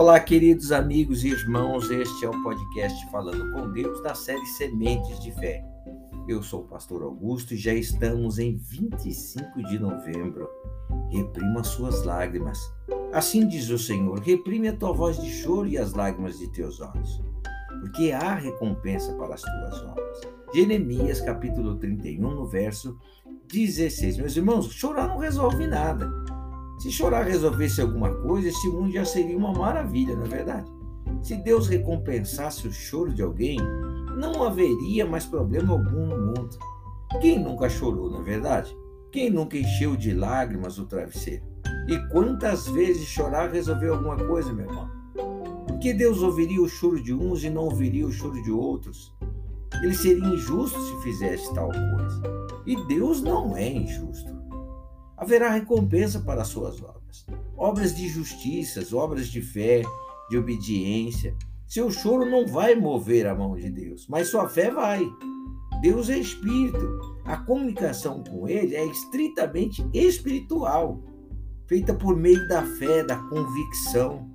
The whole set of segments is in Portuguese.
Olá, queridos amigos e irmãos, este é o podcast Falando com Deus da série Sementes de Fé. Eu sou o pastor Augusto e já estamos em 25 de novembro. Reprima suas lágrimas. Assim diz o Senhor: reprime a tua voz de choro e as lágrimas de teus olhos, porque há recompensa para as tuas obras. Jeremias capítulo 31, no verso 16. Meus irmãos, chorar não resolve nada. Se chorar resolvesse alguma coisa, esse mundo já seria uma maravilha, não é verdade? Se Deus recompensasse o choro de alguém, não haveria mais problema algum no mundo. Quem nunca chorou, não é verdade? Quem nunca encheu de lágrimas o travesseiro? E quantas vezes chorar resolveu alguma coisa, meu irmão? Que Deus ouviria o choro de uns e não ouviria o choro de outros? Ele seria injusto se fizesse tal coisa. E Deus não é injusto haverá recompensa para as suas obras. Obras de justiça, obras de fé, de obediência. Seu choro não vai mover a mão de Deus, mas sua fé vai. Deus é espírito. A comunicação com ele é estritamente espiritual, feita por meio da fé, da convicção.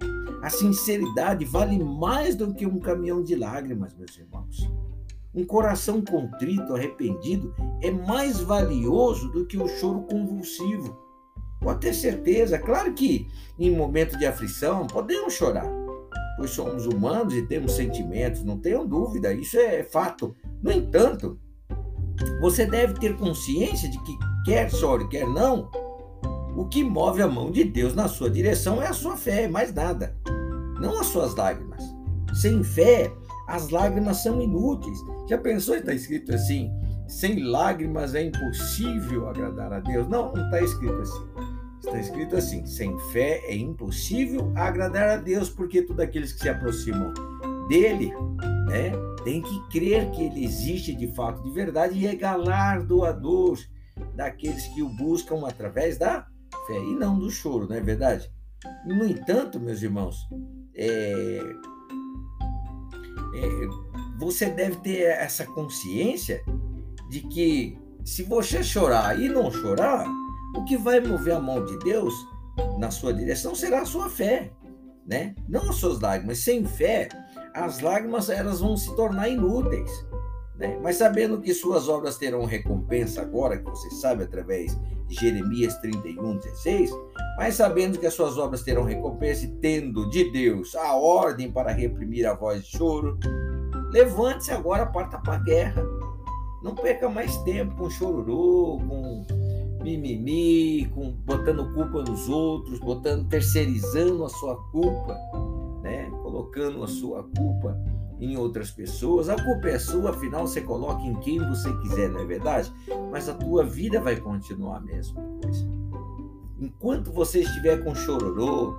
A sinceridade vale mais do que um caminhão de lágrimas, meus irmãos. Um coração contrito, arrependido, é mais valioso do que o choro convulsivo. Pode ter certeza, claro que em momento de aflição podemos chorar, pois somos humanos e temos sentimentos, não tenham dúvida, isso é fato. No entanto, você deve ter consciência de que, quer chore, quer não, o que move a mão de Deus na sua direção é a sua fé, mais nada, não as suas lágrimas. Sem fé, as lágrimas são inúteis. Já pensou? Está escrito assim: sem lágrimas é impossível agradar a Deus. Não, não está escrito assim. Está escrito assim: sem fé é impossível agradar a Deus, porque todos aqueles que se aproximam dele, né, tem que crer que ele existe de fato, de verdade, e é galardoador daqueles que o buscam através da fé e não do choro, não é verdade? No entanto, meus irmãos, é, você deve ter essa consciência de que se você chorar e não chorar, o que vai mover a mão de Deus na sua direção será a sua fé, né? Não as suas lágrimas. Sem fé, as lágrimas elas vão se tornar inúteis, né? Mas sabendo que suas obras terão recompensa agora, que você sabe através de Jeremias 31, 16, mas sabendo que as suas obras terão recompensa e tendo de Deus a ordem para reprimir a voz de choro, levante-se agora, parta para a guerra. Não perca mais tempo com chororô, com mimimi, com botando culpa nos outros, botando terceirizando a sua culpa, né? Colocando a sua culpa em outras pessoas. A culpa é sua, afinal você coloca em quem você quiser, não é verdade? Mas a tua vida vai continuar a mesma coisa. Enquanto você estiver com chororô,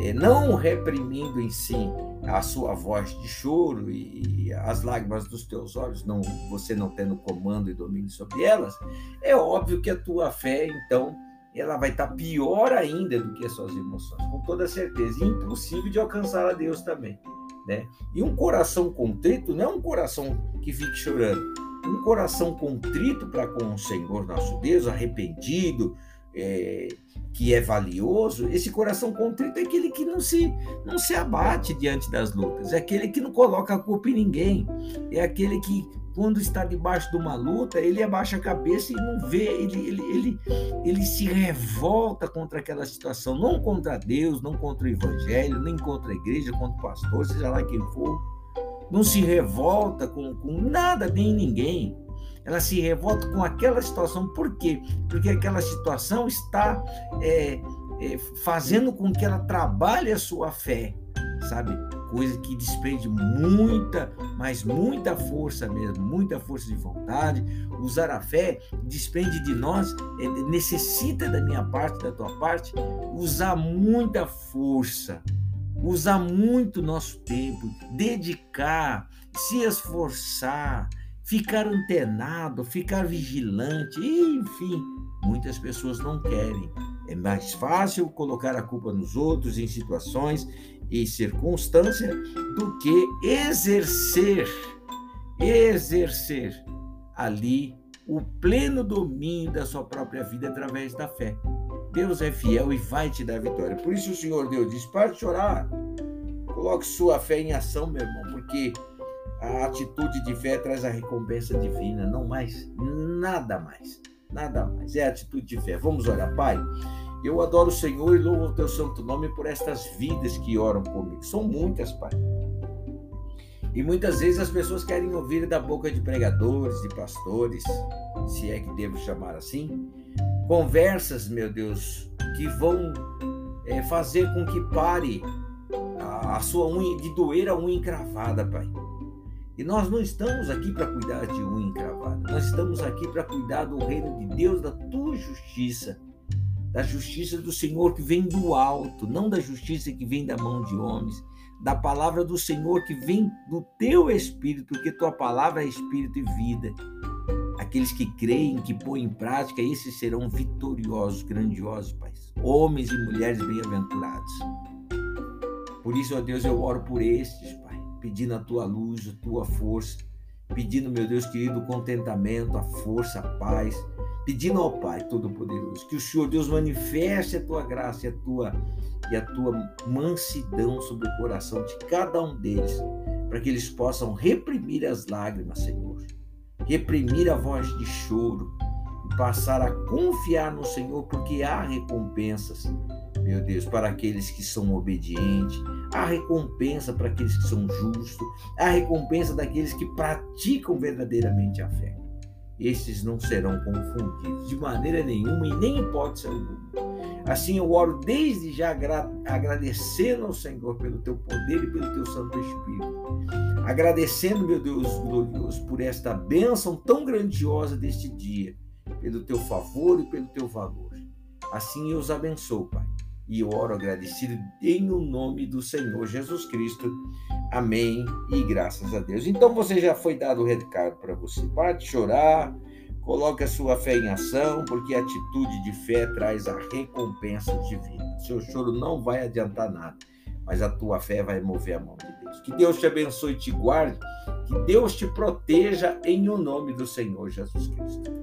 é, não reprimindo em si a sua voz de choro e as lágrimas dos teus olhos, não, você não tendo comando e domínio sobre elas, é óbvio que a tua fé, então, ela vai estar pior ainda do que as suas emoções, com toda certeza, e impossível de alcançar a Deus também. Né? E um coração contrito não é um coração que fique chorando. Um coração contrito para com o Senhor nosso Deus, arrependido, é, que é valioso, esse coração contrito é aquele que não se, não se abate diante das lutas, é aquele que não coloca a culpa em ninguém, é aquele que, quando está debaixo de uma luta, ele abaixa a cabeça e não vê, ele, ele, ele, ele se revolta contra aquela situação, não contra Deus, não contra o Evangelho, nem contra a igreja, contra o pastor, seja lá quem for, não se revolta com, com nada nem ninguém ela se revolta com aquela situação. Por quê? Porque aquela situação está é, é, fazendo com que ela trabalhe a sua fé, sabe? Coisa que despende muita, mas muita força mesmo, muita força de vontade. Usar a fé despende de nós, é, necessita da minha parte, da tua parte, usar muita força, usar muito nosso tempo, dedicar, se esforçar ficar antenado, ficar vigilante, enfim, muitas pessoas não querem. É mais fácil colocar a culpa nos outros em situações e circunstâncias do que exercer, exercer ali o pleno domínio da sua própria vida através da fé. Deus é fiel e vai te dar vitória. Por isso o Senhor Deus diz: para de chorar, Coloque sua fé em ação, meu irmão, porque a atitude de fé traz a recompensa divina, não mais, nada mais, nada mais. É a atitude de fé. Vamos orar, Pai. Eu adoro o Senhor e louvo o teu santo nome por estas vidas que oram comigo. São muitas, Pai. E muitas vezes as pessoas querem ouvir da boca de pregadores, de pastores, se é que devo chamar assim, conversas, meu Deus, que vão é, fazer com que pare a, a sua unha, de doer a unha encravada, Pai. E nós não estamos aqui para cuidar de unha encravada, nós estamos aqui para cuidar do reino de Deus, da tua justiça, da justiça do Senhor que vem do alto, não da justiça que vem da mão de homens da palavra do Senhor que vem do teu espírito, porque tua palavra é espírito e vida. Aqueles que creem, que põem em prática, esses serão vitoriosos, grandiosos, Pai. Homens e mulheres bem-aventurados. Por isso, ó Deus, eu oro por estes, Pai, pedindo a tua luz, a tua força, pedindo, meu Deus querido, o contentamento, a força, a paz, pedindo ao Pai Todo-Poderoso que o Senhor Deus manifeste a tua graça e a tua, e a tua mansidão sobre o coração de cada um deles, para que eles possam reprimir as lágrimas, Senhor, reprimir a voz de choro e passar a confiar no Senhor, porque há recompensas, meu Deus, para aqueles que são obedientes, há recompensa para aqueles que são justos, há recompensa daqueles que praticam verdadeiramente a fé estes não serão confundidos de maneira nenhuma e nem hipótese alguma. Assim eu oro desde já agradecendo ao Senhor pelo teu poder e pelo teu Santo Espírito. Agradecendo, meu Deus glorioso, por esta bênção tão grandiosa deste dia, pelo teu favor e pelo teu valor. Assim eu os abençoo, Pai. E oro agradecido em o nome do Senhor Jesus Cristo. Amém e graças a Deus. Então você já foi dado o recado para você. Para de chorar, coloque a sua fé em ação, porque a atitude de fé traz a recompensa divina. Seu choro não vai adiantar nada, mas a tua fé vai mover a mão de Deus. Que Deus te abençoe e te guarde, que Deus te proteja em o nome do Senhor Jesus Cristo.